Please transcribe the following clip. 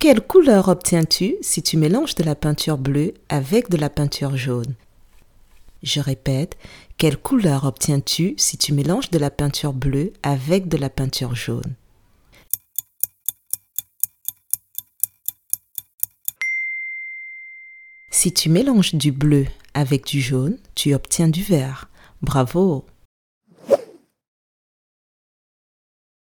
Quelle couleur obtiens-tu si tu mélanges de la peinture bleue avec de la peinture jaune? Je répète, quelle couleur obtiens-tu si tu mélanges de la peinture bleue avec de la peinture jaune? Si tu mélanges du bleu avec du jaune, tu obtiens du vert. Bravo!